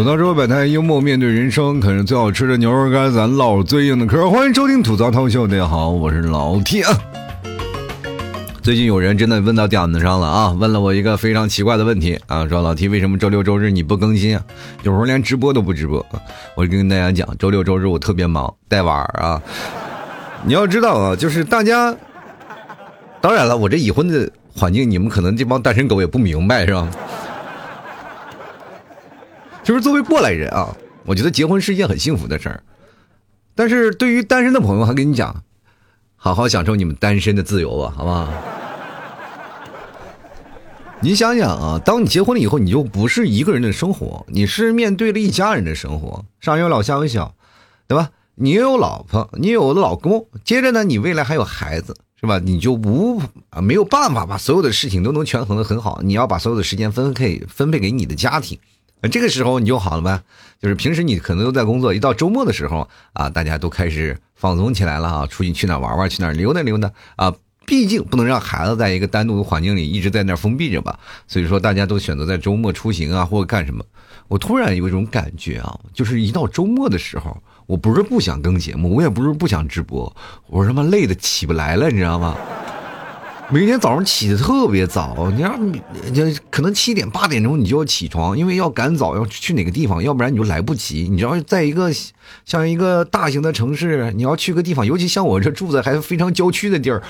吐槽之后摆摊，幽默面对人生，啃着最好吃的牛肉干，咱唠最硬的嗑。欢迎收听吐槽涛秀，大家好，我是老 T 啊。最近有人真的问到点子上了啊，问了我一个非常奇怪的问题啊，说老 T 为什么周六周日你不更新啊？有时候连直播都不直播。我就跟大家讲，周六周日我特别忙，带娃儿啊。你要知道啊，就是大家，当然了，我这已婚的环境，你们可能这帮单身狗也不明白是吧？就是作为过来人啊，我觉得结婚是一件很幸福的事儿，但是对于单身的朋友，还跟你讲。好好享受你们单身的自由吧，好不好？你想想啊，当你结婚了以后，你就不是一个人的生活，你是面对了一家人的生活，上有老下有小，对吧？你有老婆，你有老公，接着呢，你未来还有孩子，是吧？你就无没有办法把所有的事情都能权衡的很好，你要把所有的时间分配分配给你的家庭。那这个时候你就好了呗，就是平时你可能都在工作，一到周末的时候啊，大家都开始放松起来了啊，出去去哪玩玩，去哪溜达溜达啊。毕竟不能让孩子在一个单独的环境里一直在那封闭着吧，所以说大家都选择在周末出行啊，或者干什么。我突然有一种感觉啊，就是一到周末的时候，我不是不想更节目，我也不是不想直播，我他妈累的起不来了，你知道吗？每天早上起的特别早，你让你就可能七点八点钟你就要起床，因为要赶早要去哪个地方，要不然你就来不及。你知道，在一个像一个大型的城市，你要去个地方，尤其像我这住在还非常郊区的地儿，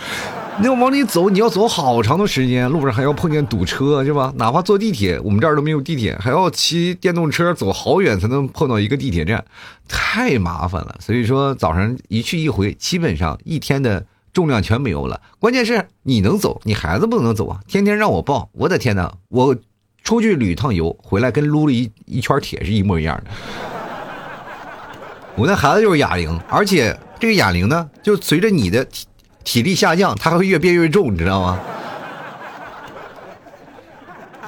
你要往里走，你要走好长的时间，路上还要碰见堵车，是吧？哪怕坐地铁，我们这儿都没有地铁，还要骑电动车走好远才能碰到一个地铁站，太麻烦了。所以说，早上一去一回，基本上一天的。重量全没有了，关键是你能走，你孩子不能走啊！天天让我抱，我的天哪！我出去旅趟游回来，跟撸了一一圈铁是一模一样的。我那孩子就是哑铃，而且这个哑铃呢，就随着你的体体力下降，它会越变越重，你知道吗？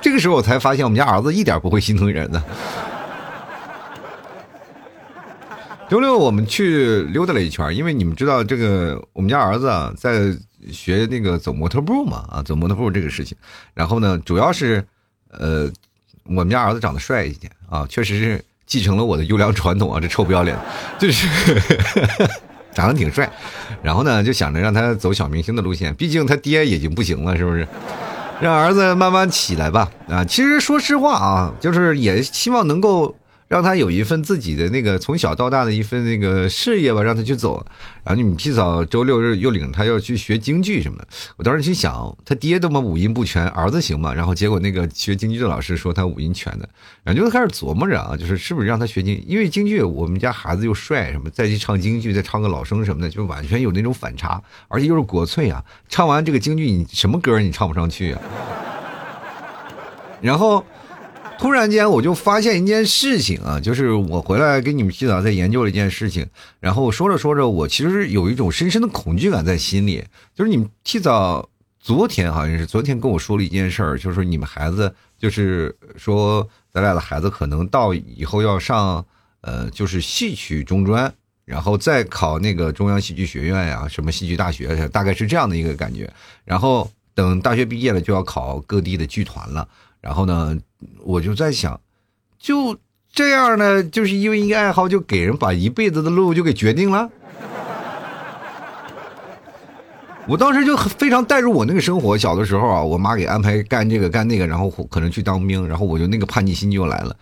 这个时候我才发现，我们家儿子一点不会心疼人的。周六我们去溜达了一圈，因为你们知道这个我们家儿子啊在学那个走模特步嘛啊走模特步这个事情，然后呢主要是呃我们家儿子长得帅一点啊，确实是继承了我的优良传统啊，这臭不要脸，就是长得挺帅，然后呢就想着让他走小明星的路线，毕竟他爹已经不行了，是不是？让儿子慢慢起来吧啊，其实说实话啊，就是也希望能够。让他有一份自己的那个从小到大的一份那个事业吧，让他去走。然后你们提早周六日又领他要去学京剧什么的。我当时心想，他爹他妈五音不全，儿子行吗？然后结果那个学京剧的老师说他五音全的，然后就开始琢磨着啊，就是是不是让他学京？因为京剧我们家孩子又帅什么，再去唱京剧，再唱个老生什么的，就完全有那种反差，而且又是国粹啊。唱完这个京剧，你什么歌你唱不上去啊？然后。突然间，我就发现一件事情啊，就是我回来给你们洗澡，在研究了一件事情，然后说着说着，我其实有一种深深的恐惧感在心里。就是你们提早昨天好像是昨天跟我说了一件事儿，就是你们孩子，就是说咱俩的孩子可能到以后要上呃，就是戏曲中专，然后再考那个中央戏剧学院呀，什么戏剧大学，大概是这样的一个感觉。然后等大学毕业了，就要考各地的剧团了。然后呢，我就在想，就这样呢，就是因为一个爱好，就给人把一辈子的路就给决定了。我当时就非常带入我那个生活，小的时候啊，我妈给安排干这个干那个，然后可能去当兵，然后我就那个叛逆心就来了。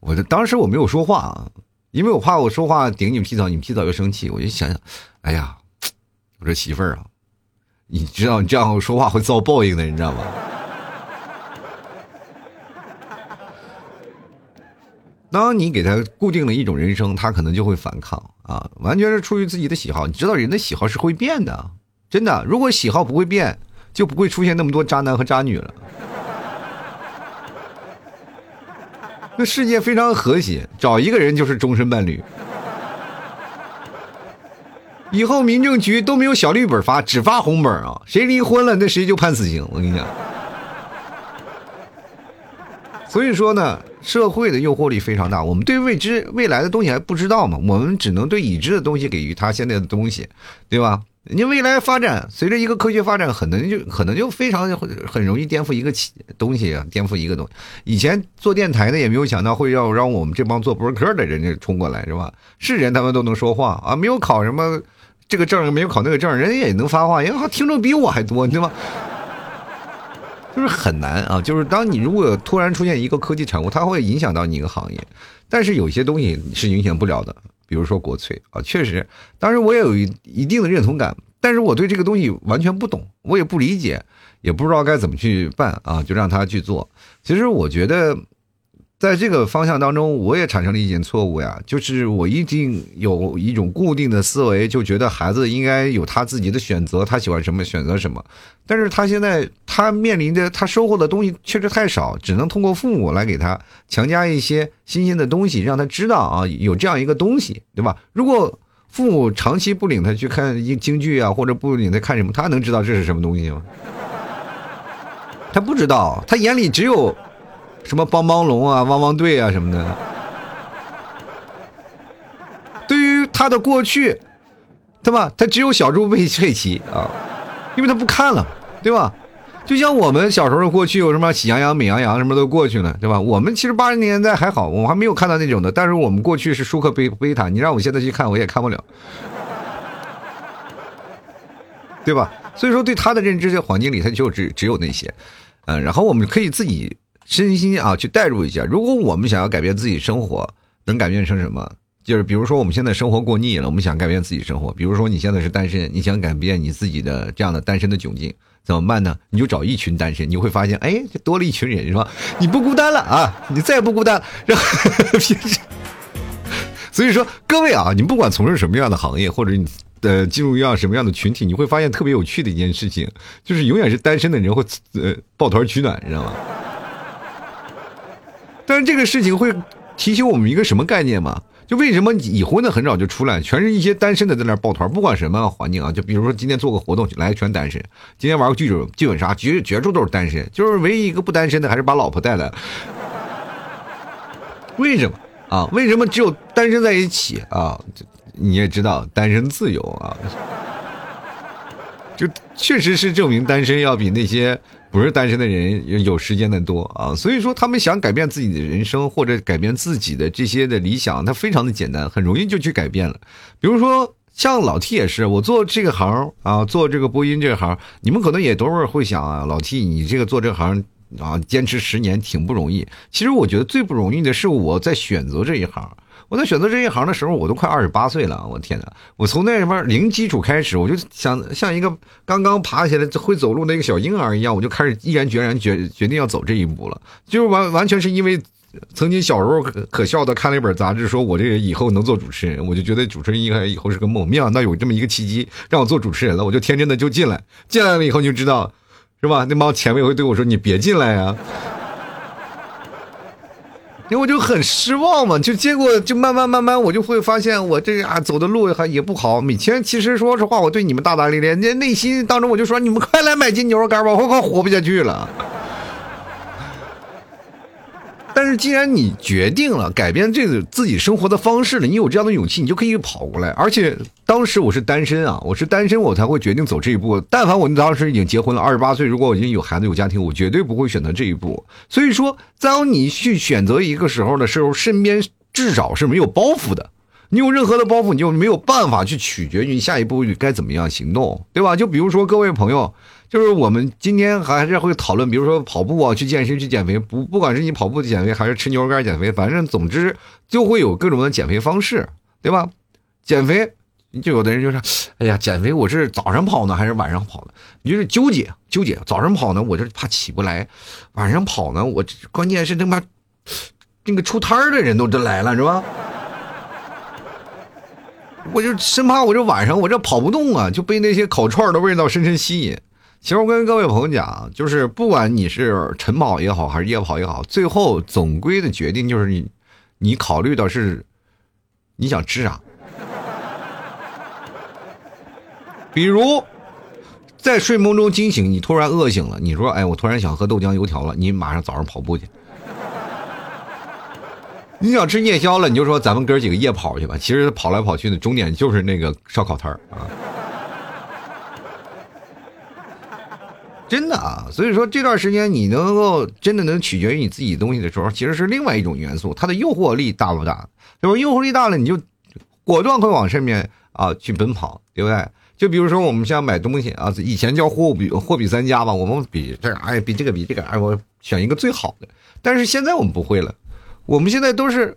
我就当时我没有说话啊，因为我怕我说话顶你们提早，你们提早又生气。我就想想，哎呀，我这媳妇儿啊，你知道你这样说话会遭报应的，你知道吗？当你给他固定了一种人生，他可能就会反抗啊，完全是出于自己的喜好。你知道人的喜好是会变的，真的。如果喜好不会变，就不会出现那么多渣男和渣女了。那世界非常和谐，找一个人就是终身伴侣。以后民政局都没有小绿本发，只发红本啊！谁离婚了，那谁就判死刑。我跟你讲。所以说呢，社会的诱惑力非常大。我们对未知未来的东西还不知道嘛，我们只能对已知的东西给予他现在的东西，对吧？你未来发展，随着一个科学发展，可能就可能就非常很容易颠覆一个东西啊，颠覆一个东西。以前做电台的也没有想到会要让我们这帮做博客的人家冲过来，是吧？是人他们都能说话啊，没有考什么这个证，没有考那个证，人家也能发话，因为听众比我还多，对吧？就是很难啊，就是当你如果突然出现一个科技产物，它会影响到你一个行业，但是有些东西是影响不了的。比如说国粹啊，确实，当时我也有一定的认同感，但是我对这个东西完全不懂，我也不理解，也不知道该怎么去办啊，就让他去做。其实我觉得。在这个方向当中，我也产生了一点错误呀，就是我一定有一种固定的思维，就觉得孩子应该有他自己的选择，他喜欢什么选择什么。但是他现在他面临的他收获的东西确实太少，只能通过父母来给他强加一些新鲜的东西，让他知道啊有这样一个东西，对吧？如果父母长期不领他去看京剧啊，或者不领他看什么，他能知道这是什么东西吗？他不知道，他眼里只有。什么帮帮龙啊，汪汪队啊什么的，对于他的过去，对吧？他只有小猪佩佩奇啊，因为他不看了，对吧？就像我们小时候的过去有什么喜羊羊、美羊羊什么都过去了，对吧？我们其实八十年代还好，我还没有看到那种的，但是我们过去是舒克贝贝塔，你让我现在去看我也看不了，对吧？所以说对他的认知的环境里，他就只只有那些，嗯，然后我们可以自己。身心啊，去代入一下。如果我们想要改变自己生活，能改变成什么？就是比如说，我们现在生活过腻了，我们想改变自己生活。比如说，你现在是单身，你想改变你自己的这样的单身的窘境，怎么办呢？你就找一群单身，你会发现，哎，多了一群人，是吧？你不孤单了啊，你再也不孤单了。所以说，各位啊，你不管从事什么样的行业，或者你呃进入一样什么样的群体，你会发现特别有趣的一件事情，就是永远是单身的人会呃抱团取暖，你知道吗？但是这个事情会提醒我们一个什么概念吗？就为什么已婚的很早就出来，全是一些单身的在那抱团，不管什么环境啊，就比如说今天做个活动来全单身，今天玩个剧本剧本杀绝绝处都是单身，就是唯一一个不单身的还是把老婆带来了。为什么啊？为什么只有单身在一起啊？你也知道单身自由啊，就确实是证明单身要比那些。不是单身的人有时间的多啊，所以说他们想改变自己的人生或者改变自己的这些的理想，他非常的简单，很容易就去改变了。比如说像老 T 也是，我做这个行啊，做这个播音这行，你们可能也都是会想啊，老 T 你这个做这行啊，坚持十年挺不容易。其实我觉得最不容易的是我在选择这一行。我在选择这一行的时候，我都快二十八岁了。我天哪！我从那什么零基础开始，我就想像一个刚刚爬起来会走路的一个小婴儿一样，我就开始毅然决然决决定要走这一步了。就完完全是因为曾经小时候可可笑的看了一本杂志，说我这以后能做主持人，我就觉得主持人应该以后是个梦。没想到有这么一个契机让我做主持人了，我就天真的就进来。进来了以后你就知道，是吧？那帮前辈会对我说：“你别进来呀。”因为我就很失望嘛，就结果就慢慢慢慢，我就会发现我这啊走的路还也不好。每天其实说实话，我对你们大大咧咧，那内心当中我就说，你们快来买斤牛肉干吧，我快活不下去了。但是既然你决定了改变这个自己生活的方式了，你有这样的勇气，你就可以跑过来。而且当时我是单身啊，我是单身，我才会决定走这一步。但凡我当时已经结婚了，二十八岁，如果我已经有孩子有家庭，我绝对不会选择这一步。所以说，当你去选择一个时候的时候，身边至少是没有包袱的。你有任何的包袱，你就没有办法去取决于你下一步该怎么样行动，对吧？就比如说各位朋友。就是我们今天还是会讨论，比如说跑步啊，去健身、去减肥，不不管是你跑步减肥，还是吃牛肉干减肥，反正总之就会有各种的减肥方式，对吧？减肥，就有的人就说：“哎呀，减肥我是早上跑呢，还是晚上跑呢？”你就是纠结纠结，早上跑呢，我就怕起不来；晚上跑呢，我关键是他妈那个出摊的人都都来了，是吧？我就生怕我这晚上我这跑不动啊，就被那些烤串的味道深深吸引。其实我跟各位朋友讲，就是不管你是晨跑也好，还是夜跑也好，最后总归的决定就是你，你考虑的是你想吃啥。比如在睡梦中惊醒，你突然饿醒了，你说：“哎，我突然想喝豆浆油条了。”你马上早上跑步去。你想吃夜宵了，你就说：“咱们哥几个夜跑去吧。”其实跑来跑去的终点就是那个烧烤摊儿啊。真的啊。所以说这段时间你能够真的能取决于你自己东西的时候，其实是另外一种元素，它的诱惑力大不大？对吧？诱惑力大了，你就果断会往上面啊去奔跑，对不对？就比如说我们像买东西啊，以前叫货比货比三家吧，我们比这哎比这个比这个哎，我选一个最好的。但是现在我们不会了，我们现在都是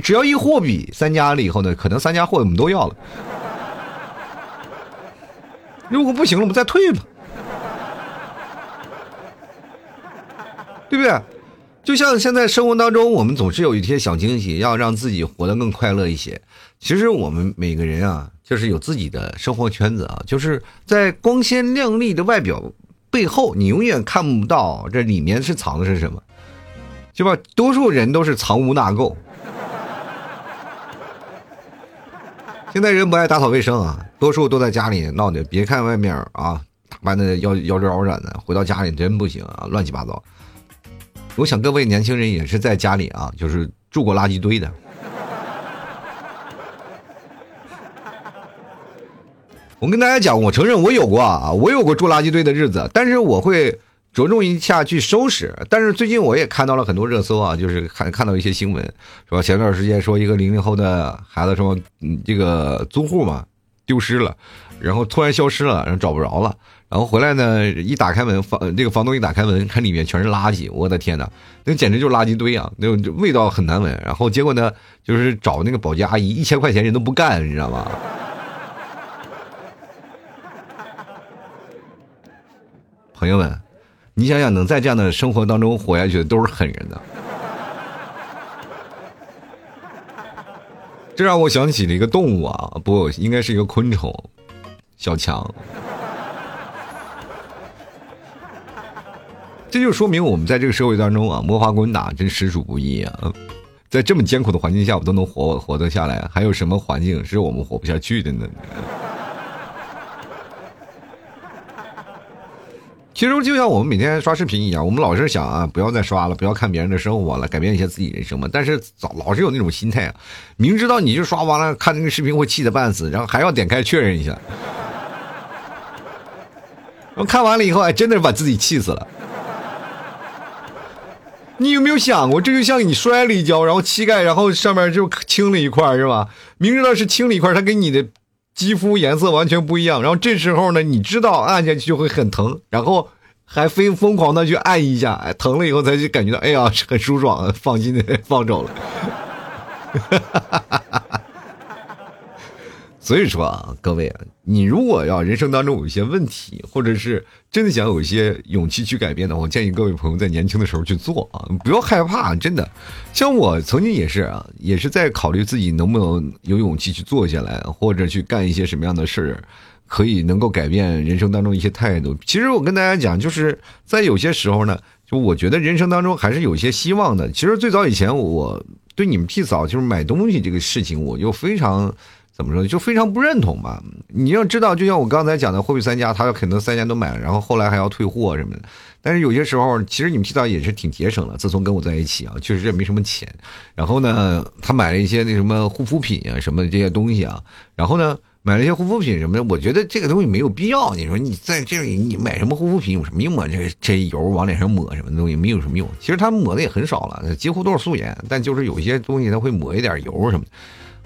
只要一货比三家了以后呢，可能三家货我们都要了。如果不行了，我们再退吧，对不对？就像现在生活当中，我们总是有一些小惊喜，要让自己活得更快乐一些。其实我们每个人啊。就是有自己的生活圈子啊，就是在光鲜亮丽的外表背后，你永远看不到这里面是藏的是什么，是吧？多数人都是藏污纳垢。现在人不爱打扫卫生啊，多数都在家里闹的。别看外面啊打扮的妖妖娆娆的，回到家里真不行啊，乱七八糟。我想各位年轻人也是在家里啊，就是住过垃圾堆的。我跟大家讲，我承认我有过啊，我有过住垃圾堆的日子，但是我会着重一下去收拾。但是最近我也看到了很多热搜啊，就是看看到一些新闻，说？前段时间说一个零零后的孩子说，嗯，这个租户嘛丢失了，然后突然消失了，然后找不着了，然后回来呢，一打开门，房这个房东一打开门，看里面全是垃圾，我的天哪，那简直就是垃圾堆啊，那种味道很难闻。然后结果呢，就是找那个保洁阿姨，一千块钱人都不干，你知道吗？朋友们，你想想，能在这样的生活当中活下去的都是狠人的。这让我想起了一个动物啊，不，应该是一个昆虫，小强。这就说明我们在这个社会当中啊，摸爬滚打真实属不易啊。在这么艰苦的环境下，我都能活活得下来，还有什么环境是我们活不下去的呢？其实就像我们每天刷视频一样，我们老是想啊，不要再刷了，不要看别人的生活了，改变一下自己人生嘛。但是老老是有那种心态啊，明知道你就刷完了，看那个视频会气得半死，然后还要点开确认一下。我看完了以后，哎，真的把自己气死了。你有没有想过，这就像你摔了一跤，然后膝盖，然后上面就青了一块，是吧？明知道是青了一块，它跟你的。肌肤颜色完全不一样，然后这时候呢，你知道按下去就会很疼，然后还非疯狂的去按一下，哎，疼了以后才去感觉到，哎呀，很舒爽，放心的放走了。所以说啊，各位，你如果要人生当中有一些问题，或者是真的想有一些勇气去改变的话，我建议各位朋友在年轻的时候去做啊，不要害怕，真的。像我曾经也是啊，也是在考虑自己能不能有勇气去做下来，或者去干一些什么样的事儿，可以能够改变人生当中一些态度。其实我跟大家讲，就是在有些时候呢，就我觉得人生当中还是有些希望的。其实最早以前，我对你们替嫂就是买东西这个事情，我就非常。怎么说就非常不认同吧？你要知道，就像我刚才讲的，货币三家，他可能三家都买了，然后后来还要退货什么的。但是有些时候，其实你们提到也是挺节省的。自从跟我在一起啊，确实也没什么钱。然后呢，他买了一些那什么护肤品啊，什么这些东西啊。然后呢，买了一些护肤品什么的，我觉得这个东西没有必要。你说你在这里你买什么护肤品有什么用啊？这这油往脸上抹什么东西没有什么用。其实他们抹的也很少了，几乎都是素颜。但就是有些东西他会抹一点油什么的。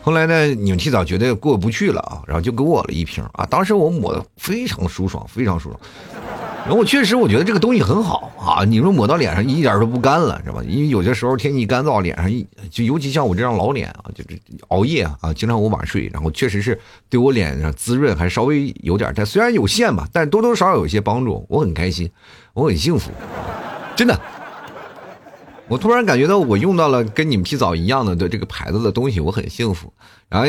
后来呢，你们提早觉得过不去了啊，然后就给我了一瓶啊。当时我抹的非常舒爽，非常舒爽。然后我确实我觉得这个东西很好啊，你说抹到脸上一点都不干了，是吧？因为有些时候天气干燥，脸上一就尤其像我这张老脸啊，就是熬夜啊，经常我晚睡，然后确实是对我脸上滋润还稍微有点，但虽然有限吧，但多多少少有一些帮助，我很开心，我很幸福，真的。我突然感觉到我用到了跟你们提早一样的的这个牌子的东西，我很幸福。然后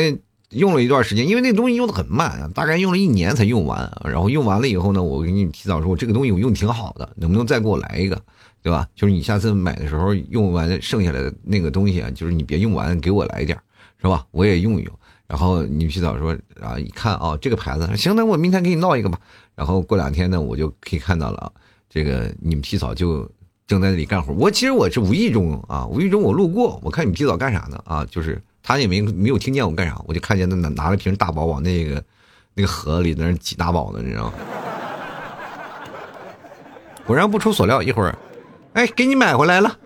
用了一段时间，因为那东西用的很慢，大概用了一年才用完。然后用完了以后呢，我给你提早说，这个东西我用挺好的，能不能再给我来一个，对吧？就是你下次买的时候用完剩下来的那个东西啊，就是你别用完，给我来一点是吧？我也用一用。然后你提早说啊，一看啊，这个牌子行，那我明天给你闹一个吧。然后过两天呢，我就可以看到了，这个你们提早就。正在那里干活，我其实我是无意中啊，无意中我路过，我看你提早干啥呢？啊，就是他也没没有听见我干啥，我就看见他拿拿了瓶大宝往那个那个河里那挤大宝呢，你知道吗？果然不出所料，一会儿，哎，给你买回来了。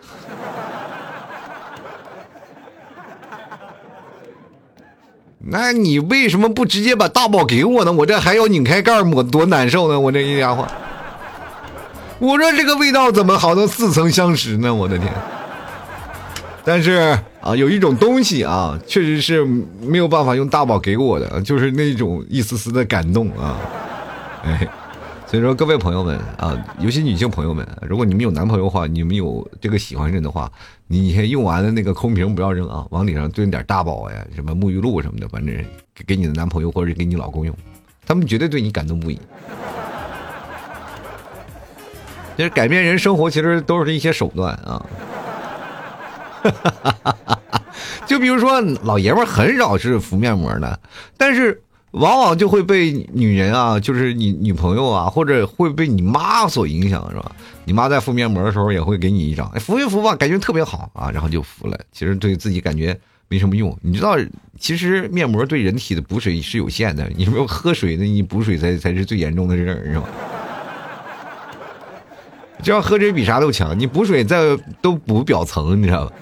那你为什么不直接把大宝给我呢？我这还要拧开盖抹，多难受呢！我这一家伙，我说这个味道怎么好像似曾相识呢？我的天！但是啊，有一种东西啊，确实是没有办法用大宝给我的，就是那种一丝丝的感动啊，哎。所以说，各位朋友们啊，尤其女性朋友们，如果你们有男朋友的话，你们有这个喜欢人的话，你先用完了那个空瓶不要扔啊，往里上炖点大宝呀，什么沐浴露什么的，反正给给你的男朋友或者给你老公用，他们绝对对你感动不已。其实改变人生活，其实都是一些手段啊。就比如说，老爷们很少是敷面膜的，但是。往往就会被女人啊，就是你女朋友啊，或者会被你妈所影响，是吧？你妈在敷面膜的时候也会给你一张，哎，敷一敷吧，感觉特别好啊，然后就敷了。其实对自己感觉没什么用。你知道，其实面膜对人体的补水是有限的，你说喝水的，你补水才才是最严重的事儿，是吧？这要喝水比啥都强，你补水再都补表层，你知道吧？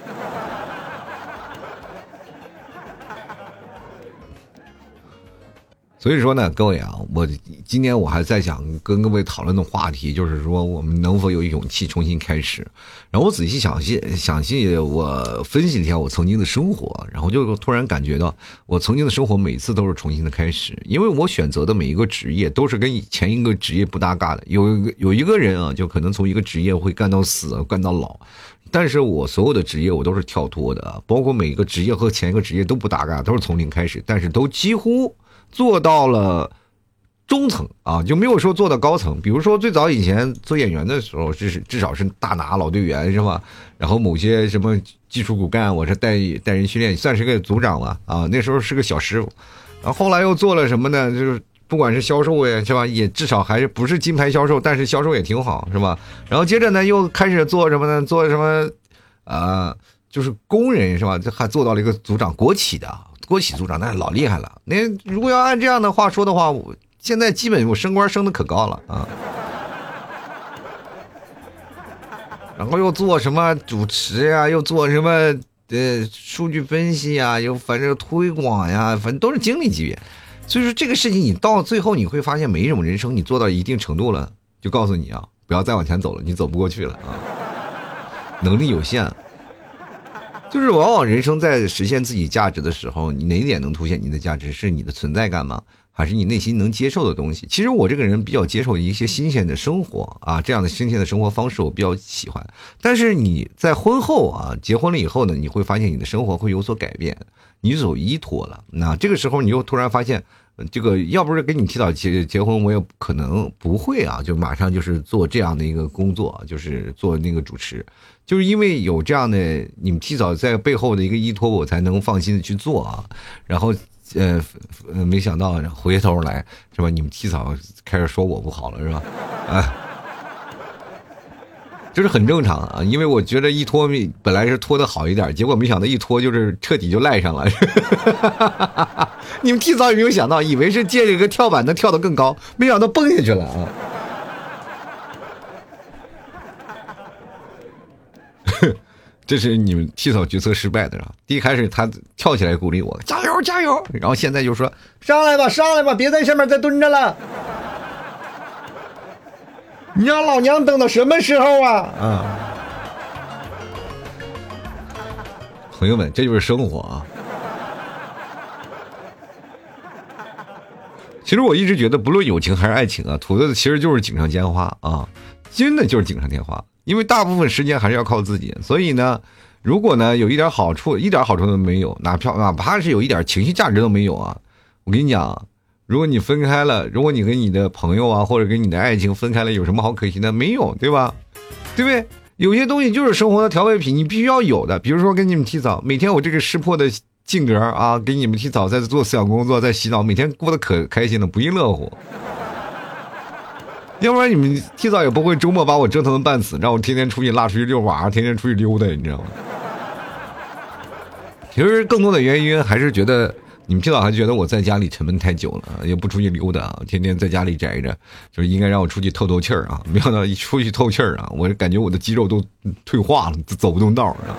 所以说呢，各位啊，我今天我还在想跟各位讨论的话题，就是说我们能否有勇气重新开始。然后我仔细想细想细，我分析了一下我曾经的生活，然后就突然感觉到，我曾经的生活每次都是重新的开始，因为我选择的每一个职业都是跟前一个职业不搭嘎的。有有一个人啊，就可能从一个职业会干到死，干到老，但是我所有的职业我都是跳脱的，包括每一个职业和前一个职业都不搭嘎，都是从零开始，但是都几乎。做到了中层啊，就没有说做到高层。比如说最早以前做演员的时候，至至少是大拿老队员是吧？然后某些什么技术骨干，我是带带人训练，算是个组长了啊。那时候是个小师傅，然后后来又做了什么呢？就是不管是销售呀，是吧？也至少还是不是金牌销售，但是销售也挺好，是吧？然后接着呢，又开始做什么呢？做什么啊？就是工人是吧？这还做到了一个组长，国企的。国企组长那老厉害了，那如果要按这样的话说的话，我现在基本我升官升的可高了啊。然后又做什么主持呀，又做什么呃数据分析呀，又反正推广呀，反正都是经理级别。所以说这个事情你到最后你会发现，每一种人生你做到一定程度了，就告诉你啊，不要再往前走了，你走不过去了啊，能力有限。就是往往人生在实现自己价值的时候，你哪一点能凸显你的价值？是你的存在感吗？还是你内心能接受的东西？其实我这个人比较接受一些新鲜的生活啊，这样的新鲜的生活方式我比较喜欢。但是你在婚后啊，结婚了以后呢，你会发现你的生活会有所改变，你有依托了。那这个时候你又突然发现。这个要不是跟你提早结结婚，我也可能不会啊，就马上就是做这样的一个工作，就是做那个主持，就是因为有这样的你们提早在背后的一个依托，我才能放心的去做啊。然后，呃，没想到回头来是吧？你们提早开始说我不好了是吧？啊。就是很正常啊，因为我觉得一拖本来是拖的好一点，结果没想到一拖就是彻底就赖上了。你们提早有没有想到，以为是借这个跳板能跳得更高，没想到蹦下去了啊！这是你们提早决策失败的啊？第一开始他跳起来鼓励我加油加油，然后现在就说上来吧上来吧，别在下面再蹲着了。你让老娘等到什么时候啊？啊！朋友们，这就是生活啊！其实我一直觉得，不论友情还是爱情啊，图的其实就是锦上添花啊，真的就是锦上添花。因为大部分时间还是要靠自己，所以呢，如果呢有一点好处，一点好处都没有，哪怕哪怕是有一点情绪价值都没有啊，我跟你讲。如果你分开了，如果你跟你的朋友啊，或者跟你的爱情分开了，有什么好可惜的？没有，对吧？对不对？有些东西就是生活的调味品，你必须要有的。比如说跟你们提早，每天我这个识破的性格啊，给你们提早在做思想工作，在洗澡，每天过得可开心了，不亦乐乎。要不然你们提早也不会周末把我折腾的半死，让我天天出去拉出去遛娃，天天出去溜达，你知道吗？其实更多的原因还是觉得。你们知道还觉得我在家里沉闷太久了，也不出去溜达，天天在家里宅着，就是应该让我出去透透气儿啊！没想到一出去透气儿啊，我感觉我的肌肉都退化了，走不动道儿啊！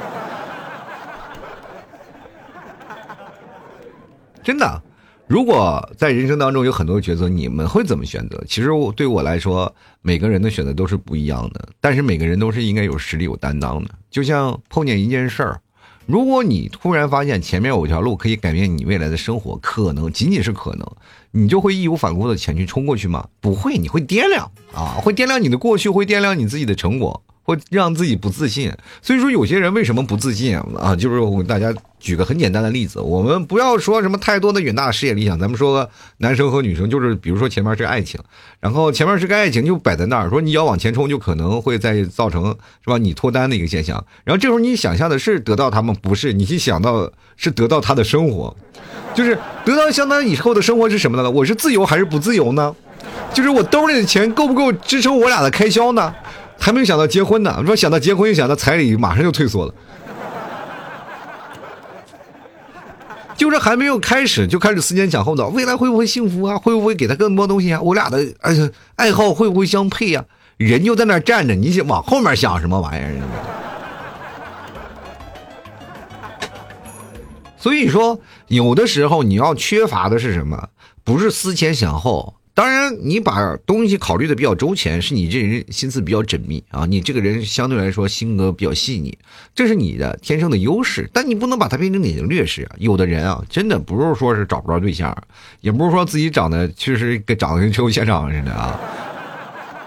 真的，如果在人生当中有很多抉择，你们会怎么选择？其实我对我来说，每个人的选择都是不一样的，但是每个人都是应该有实力、有担当的。就像碰见一件事儿。如果你突然发现前面有条路可以改变你未来的生活，可能仅仅是可能，你就会义无反顾的前去冲过去吗？不会，你会掂量啊，会掂量你的过去，会掂量你自己的成果。会让自己不自信，所以说有些人为什么不自信啊？就是我给大家举个很简单的例子，我们不要说什么太多的远大事业理想，咱们说男生和女生，就是比如说前面是爱情，然后前面是个爱情就摆在那儿，说你要往前冲，就可能会再造成是吧？你脱单的一个现象。然后这时候你想象的是得到他们，不是，你去想到是得到他的生活，就是得到相当以后的生活是什么呢？我是自由还是不自由呢？就是我兜里的钱够不够支撑我俩的开销呢？还没有想到结婚呢，说想到结婚又想到彩礼，马上就退缩了。就是还没有开始就开始思前想后的，未来会不会幸福啊？会不会给他更多东西啊？我俩的哎爱好会不会相配呀？人就在那站着，你想往后面想什么玩意儿？所以说，有的时候你要缺乏的是什么？不是思前想后。当然，你把东西考虑的比较周全，是你这人心思比较缜密啊。你这个人相对来说性格比较细腻，这是你的天生的优势。但你不能把它变成你的劣势啊。有的人啊，真的不是说是找不着对象，也不是说自己长得确实跟长得跟车祸现场似的啊，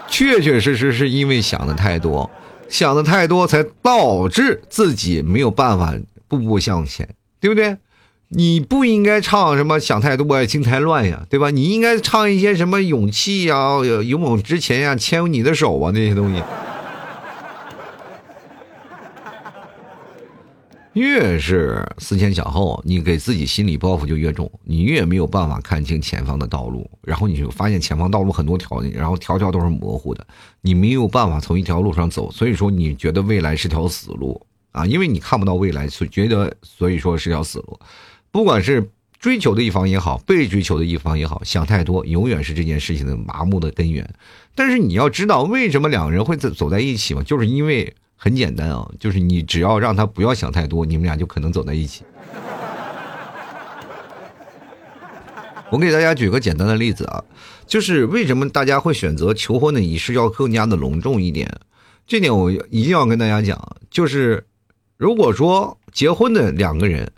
确确实实是因为想的太多，想的太多才导致自己没有办法步步向前，对不对？你不应该唱什么想太多，心太乱呀，对吧？你应该唱一些什么勇气呀、勇往直前呀、牵你的手啊那些东西。越是思前想后，你给自己心理包袱就越重，你越没有办法看清前方的道路，然后你就发现前方道路很多条，然后条条都是模糊的，你没有办法从一条路上走，所以说你觉得未来是条死路啊，因为你看不到未来，所觉得所以说是条死路。不管是追求的一方也好，被追求的一方也好，想太多永远是这件事情的麻木的根源。但是你要知道，为什么两个人会走走在一起嘛？就是因为很简单啊，就是你只要让他不要想太多，你们俩就可能走在一起。我给大家举个简单的例子啊，就是为什么大家会选择求婚的仪式要更加的隆重一点？这点我一定要跟大家讲，就是如果说结婚的两个人。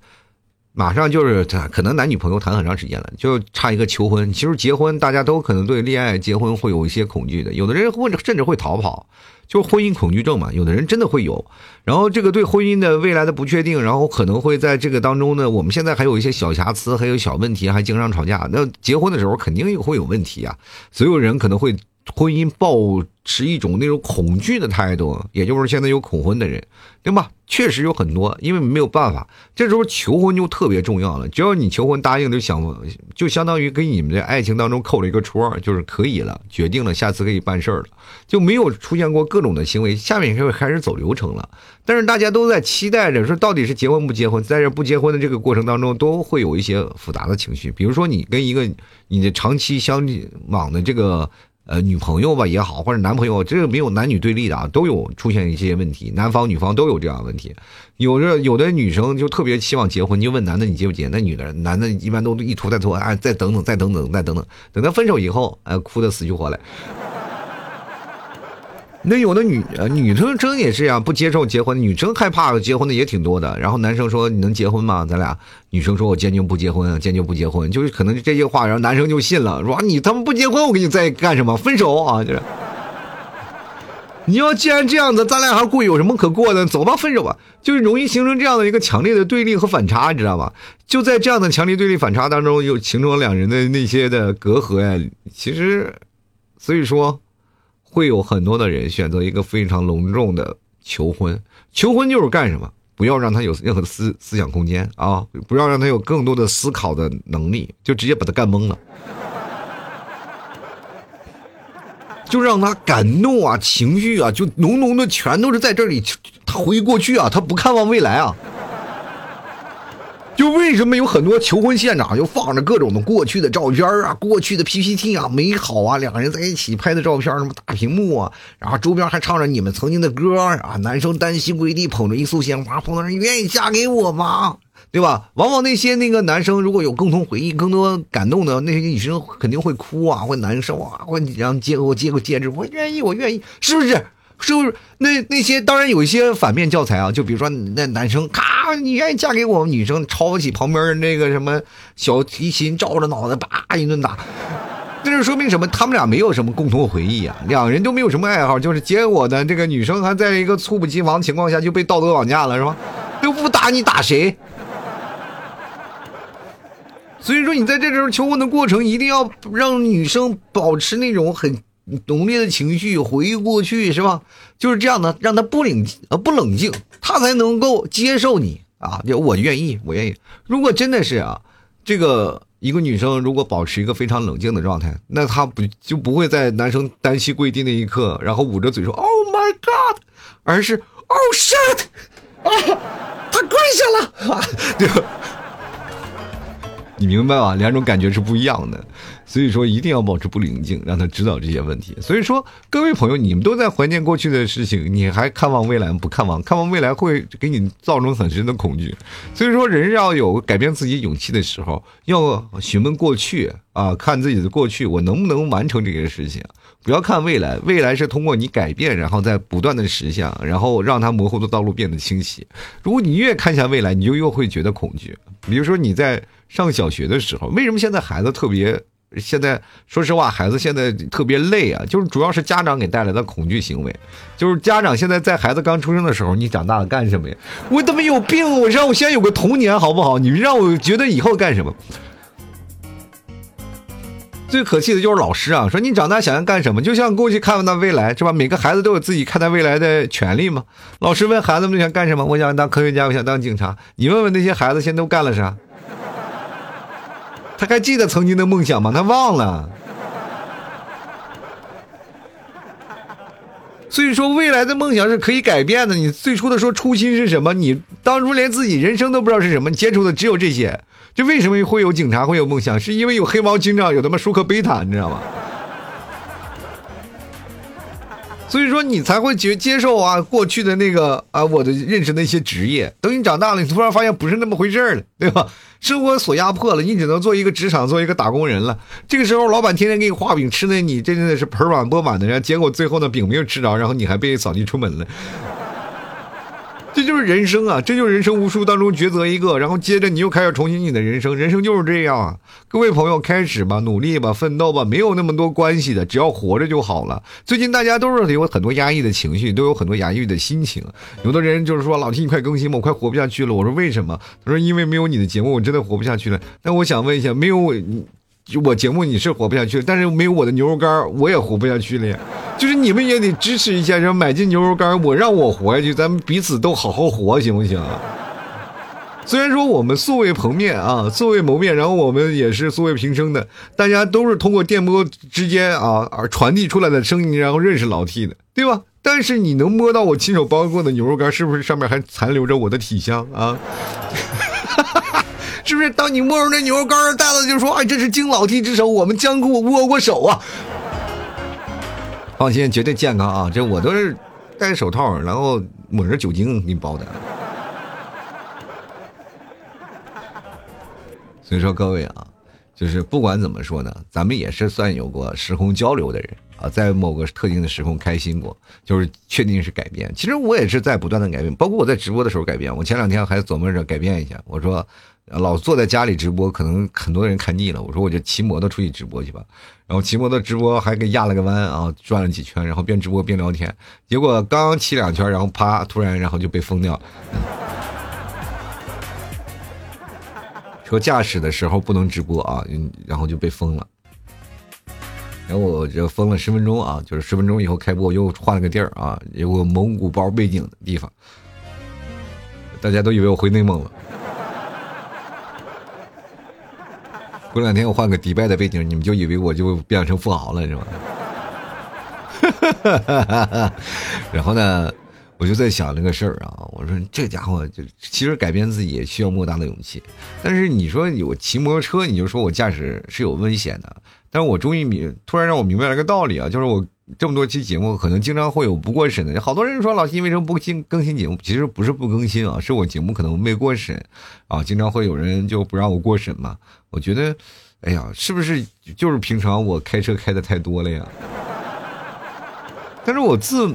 马上就是他，可能男女朋友谈很长时间了，就差一个求婚。其实结婚，大家都可能对恋爱、结婚会有一些恐惧的，有的人或者甚至会逃跑，就婚姻恐惧症嘛。有的人真的会有，然后这个对婚姻的未来的不确定，然后可能会在这个当中呢，我们现在还有一些小瑕疵，还有小问题，还经常吵架。那结婚的时候肯定会有问题啊，所有人可能会。婚姻保持一种那种恐惧的态度，也就是现在有恐婚的人，对吧？确实有很多，因为没有办法，这时候求婚就特别重要了。只要你求婚答应，就想就相当于给你们的爱情当中扣了一个戳，就是可以了，决定了，下次可以办事儿了，就没有出现过各种的行为。下面就开始走流程了，但是大家都在期待着说，到底是结婚不结婚？在这不结婚的这个过程当中，都会有一些复杂的情绪，比如说你跟一个你的长期相往的这个。呃，女朋友吧也好，或者男朋友，这个没有男女对立的啊，都有出现一些问题，男方女方都有这样问题。有的有的女生就特别期望结婚，你就问男的你结不结？那女的男的一般都一拖再拖，哎，再等等，再等等，再等等，等到分手以后，哎，哭的死去活来。那有的女女生真也是呀，不接受结婚，女生害怕结婚的也挺多的。然后男生说你能结婚吗？咱俩女生说我坚决不结婚，坚决不结婚，就是可能这些话，然后男生就信了，说你他妈不结婚，我跟你在干什么？分手啊！就是你要既然这样子，咱俩还过有什么可过的？走吧，分手吧，就是容易形成这样的一个强烈的对立和反差，你知道吗？就在这样的强烈对立反差当中，又形成了两人的那些的隔阂呀。其实，所以说。会有很多的人选择一个非常隆重的求婚，求婚就是干什么？不要让他有任何的思思想空间啊！不要让他有更多的思考的能力，就直接把他干懵了，就让他感动啊，情绪啊，就浓浓的全都是在这里，他回忆过去啊，他不看望未来啊。就为什么有很多求婚现场就放着各种的过去的照片啊，过去的 PPT 啊，美好啊，两个人在一起拍的照片，什么大屏幕啊，然后周边还唱着你们曾经的歌啊，男生单膝跪地捧着一束鲜花，捧到人愿意嫁给我吗？对吧？往往那些那个男生如果有共同回忆、更多感动的那些女生肯定会哭啊，会难受啊，会让接过接过戒指，我愿意，我愿意，是不是？是不是？那那些当然有一些反面教材啊，就比如说那男生咔，你愿意嫁给我？女生抄起旁边那个什么小提琴，照着脑袋叭一顿打。这就说明什么？他们俩没有什么共同回忆啊，两人都没有什么爱好，就是结果呢，这个女生还在一个猝不及防情况下就被道德绑架了，是吧？又不打你打谁？所以说，你在这时候求婚的过程，一定要让女生保持那种很。浓烈的情绪回忆过去是吧？就是这样的，让他不冷呃不冷静，他才能够接受你啊！就我愿意，我愿意。如果真的是啊，这个一个女生如果保持一个非常冷静的状态，那她不就不会在男生单膝跪地那一刻，然后捂着嘴说 “Oh my God”，而是 “Oh shit”，啊，他跪下了，对吧？你明白吧？两种感觉是不一样的。所以说，一定要保持不冷静，让他知道这些问题。所以说，各位朋友，你们都在怀念过去的事情，你还看望未来不看望？看望未来会给你造成很深的恐惧。所以说，人要有改变自己勇气的时候，要询问过去啊，看自己的过去，我能不能完成这件事情？不要看未来，未来是通过你改变，然后再不断的实现，然后让它模糊的道路变得清晰。如果你越看向未来，你就越会觉得恐惧。比如说你在上小学的时候，为什么现在孩子特别？现在说实话，孩子现在特别累啊，就是主要是家长给带来的恐惧行为。就是家长现在在孩子刚出生的时候，你长大了干什么呀？我他妈有病！我让我先有个童年好不好？你让我觉得以后干什么？最可气的就是老师啊，说你长大想要干什么？就像过去看不到未来是吧？每个孩子都有自己看待未来的权利嘛。老师问孩子们想干什么？我想当科学家，我想当警察。你问问那些孩子，现在都干了啥？他还记得曾经的梦想吗？他忘了。所以说，未来的梦想是可以改变的。你最初的说初心是什么？你当初连自己人生都不知道是什么，你接触的只有这些。就为什么会有警察会有梦想？是因为有黑猫警长，有他妈舒克贝塔，你知道吗？所以说你才会接接受啊，过去的那个啊，我的认识那些职业。等你长大了，你突然发现不是那么回事了，对吧？生活所压迫了，你只能做一个职场，做一个打工人了。这个时候，老板天天给你画饼吃的，你真的是盆满钵满的然后，结果最后呢，饼没有吃着，然后你还被扫地出门了。这就是人生啊！这就是人生无数当中抉择一个，然后接着你又开始重新你的人生。人生就是这样！各位朋友，开始吧，努力吧，奋斗吧，没有那么多关系的，只要活着就好了。最近大家都是有很多压抑的情绪，都有很多压抑的心情。有的人就是说：“老提你快更新吧，我快活不下去了。”我说：“为什么？”他说：“因为没有你的节目，我真的活不下去了。”那我想问一下，没有我？就我节目你是活不下去，但是没有我的牛肉干我也活不下去了呀。就是你们也得支持一下，然后买进牛肉干我让我活下去，咱们彼此都好好活，行不行？虽然说我们素未谋面啊，素未谋面，然后我们也是素未平生的，大家都是通过电波之间啊而传递出来的声音，然后认识老 T 的，对吧？但是你能摸到我亲手包过的牛肉干，是不是上面还残留着我的体香啊？哈哈哈是不是？当你摸着那牛肉干袋子，就说：“哎，这是经老弟之手，我们将跟我握过手啊。”放心，绝对健康啊！这我都是戴着手套，然后抹着酒精给你包的。所以说，各位啊，就是不管怎么说呢，咱们也是算有过时空交流的人啊，在某个特定的时空开心过，就是确定是改变。其实我也是在不断的改变，包括我在直播的时候改变。我前两天还琢磨着改变一下，我说。老坐在家里直播，可能很多人看腻了。我说我就骑摩托出去直播去吧。然后骑摩托直播还给压了个弯啊，转了几圈，然后边直播边聊天。结果刚骑两圈，然后啪，突然然后就被封掉。说驾驶的时候不能直播啊，然后就被封了。然后我就封了十分钟啊，就是十分钟以后开播，我又换了个地儿啊，有个蒙古包背景的地方。大家都以为我回内蒙了。过两天我换个迪拜的背景，你们就以为我就变成富豪了，是吧？然后呢，我就在想这个事儿啊，我说这家伙就其实改变自己也需要莫大的勇气。但是你说我骑摩托车，你就说我驾驶是有危险的。但是我终于明，突然让我明白了个道理啊，就是我这么多期节目，可能经常会有不过审的。好多人说老七为什么不新更新节目？其实不是不更新啊，是我节目可能没过审啊，经常会有人就不让我过审嘛。我觉得，哎呀，是不是就是平常我开车开的太多了呀？但是我自，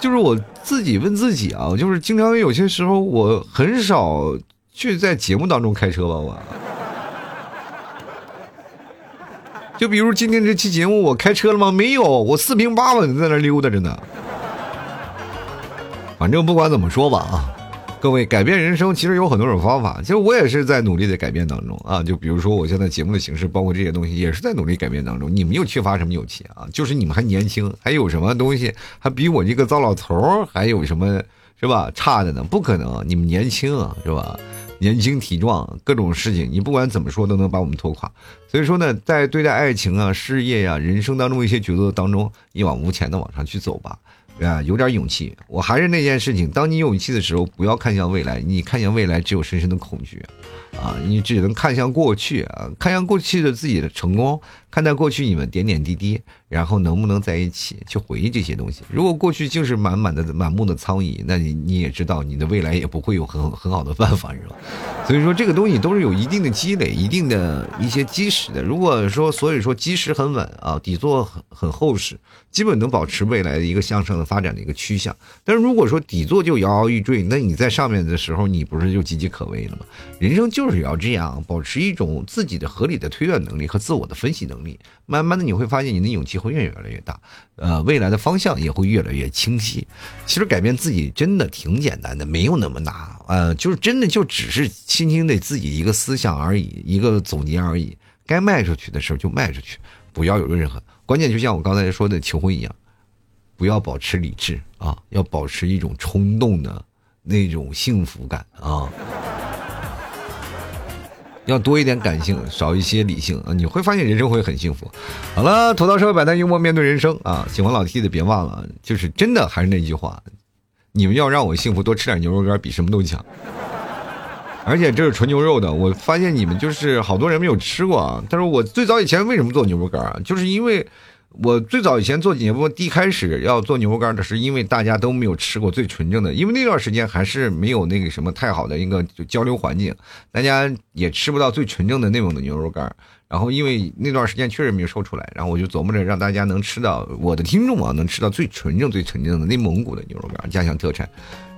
就是我自己问自己啊，就是经常有些时候我很少去在节目当中开车吧，我。就比如今天这期节目，我开车了吗？没有，我四平八稳的在那溜达着呢。反正不管怎么说吧啊。各位，改变人生其实有很多种方法。其实我也是在努力的改变当中啊。就比如说，我现在节目的形式，包括这些东西，也是在努力改变当中。你们又缺乏什么勇气啊？就是你们还年轻，还有什么东西还比我这个糟老头儿还有什么是吧差的呢？不可能，你们年轻啊，是吧？年轻体壮，各种事情你不管怎么说都能把我们拖垮。所以说呢，在对待爱情啊、事业呀、人生当中一些抉择当中，一往无前的往上去走吧。啊，有点勇气。我还是那件事情，当你有勇气的时候，不要看向未来，你看向未来只有深深的恐惧。啊，你只能看向过去啊，看向过去的自己的成功，看待过去你们点点滴滴，然后能不能在一起去回忆这些东西。如果过去就是满满的满目的苍蝇，那你你也知道，你的未来也不会有很很好的办法，是吧？所以说这个东西都是有一定的积累，一定的一些基石的。如果说所以说基石很稳啊，底座很很厚实。基本能保持未来的一个向上的发展的一个趋向，但是如果说底座就摇摇欲坠，那你在上面的时候，你不是就岌岌可危了吗？人生就是要这样，保持一种自己的合理的推断能力和自我的分析能力，慢慢的你会发现你的勇气会越来越大，呃，未来的方向也会越来越清晰。其实改变自己真的挺简单的，没有那么难，呃，就是真的就只是轻轻的自己一个思想而已，一个总结而已，该迈出去的时候就迈出去，不要有任何。关键就像我刚才说的求婚一样，不要保持理智啊，要保持一种冲动的那种幸福感啊，要多一点感性，少一些理性啊，你会发现人生会很幸福。好了，吐槽社会百态，幽默面对人生啊！喜欢老 T 的别忘了，就是真的还是那句话，你们要让我幸福，多吃点牛肉干比什么都强。而且这是纯牛肉的，我发现你们就是好多人没有吃过啊。但是我最早以前为什么做牛肉干啊？就是因为我最早以前做节目，第一开始要做牛肉干的是因为大家都没有吃过最纯正的，因为那段时间还是没有那个什么太好的一个交流环境，大家也吃不到最纯正的内蒙的牛肉干。然后因为那段时间确实没有瘦出来，然后我就琢磨着让大家能吃到我的听众啊，能吃到最纯正、最纯正的内蒙古的牛肉干，家乡特产。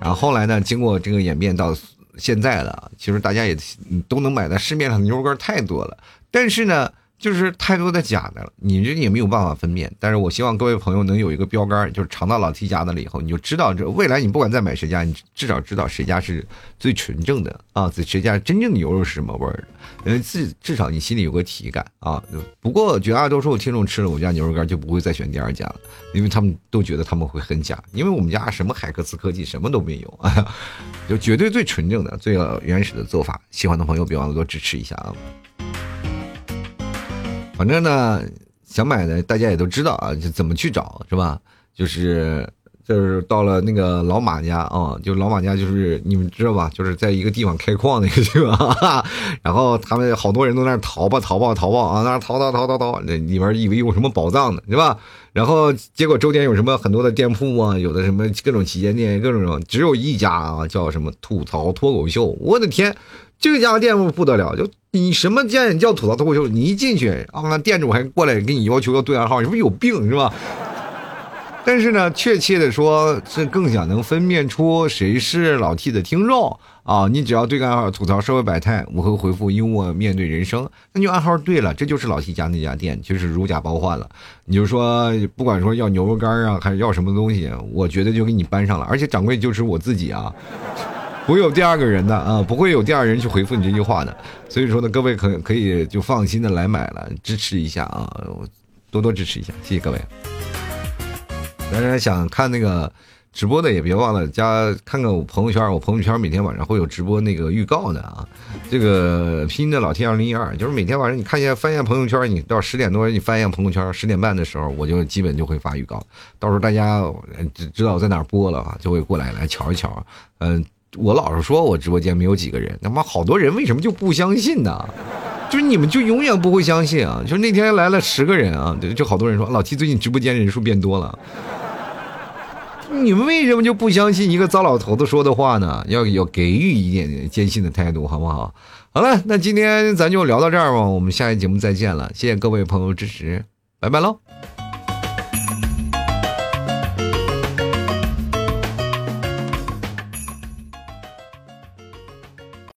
然后后来呢，经过这个演变到。现在了其实大家也都能买到市面上的牛肉干太多了，但是呢，就是太多的假的了，你这也没有办法分辨。但是我希望各位朋友能有一个标杆，就是尝到老 T 家的了以后，你就知道这未来你不管再买谁家，你至少知道谁家是最纯正的啊，谁家真正的牛肉是什么味儿的。呃，至至少你心里有个体感啊。不过绝大多数听众吃了我家牛肉干就不会再选第二家了，因为他们都觉得他们会很假。因为我们家什么海克斯科技什么都没有，就绝对最纯正的、最原始的做法。喜欢的朋友别忘了多支持一下啊。反正呢，想买的大家也都知道啊，就怎么去找是吧？就是。就是到了那个老马家啊，就老马家，就是你们知道吧？就是在一个地方开矿那个地方，然后他们好多人都在那淘吧淘吧淘吧啊，那淘淘淘淘淘，那里边以为有什么宝藏呢，对吧？然后结果周边有什么很多的店铺啊，有的什么各种旗舰店，各种只有一家啊，叫什么吐槽脱口秀。我的天，这家店铺不得了，就你什么店叫吐槽脱口秀？你一进去啊，那店主还过来给你要求要对暗号，你不是有病是吧？但是呢，确切的说，这更想能分辨出谁是老 T 的听众啊！你只要对个暗号吐槽社会百态，我会回复幽默面对人生，那就暗号对了，这就是老 T 家那家店，就是如假包换了。你就说，不管说要牛肉干啊，还是要什么东西，我觉得就给你搬上了。而且掌柜就是我自己啊，不会有第二个人的啊，不会有第二人去回复你这句话的。所以说呢，各位可可以就放心的来买了，支持一下啊，多多支持一下，谢谢各位。大家想看那个直播的也别忘了加看看我朋友圈，我朋友圈每天晚上会有直播那个预告的啊。这个拼音的老 T 二零一二，就是每天晚上你看一下翻一下朋友圈，你到十点多你翻一下朋友圈，十点半的时候我就基本就会发预告，到时候大家知知道在哪播了啊，就会过来来瞧一瞧。嗯，我老是说我直播间没有几个人，他妈好多人为什么就不相信呢？就是你们就永远不会相信啊！就那天来了十个人啊，就好多人说老七最近直播间人数变多了。你们为什么就不相信一个糟老头子说的话呢？要要给予一点坚信的态度，好不好？好了，那今天咱就聊到这儿吧，我们下期节目再见了，谢谢各位朋友支持，拜拜喽。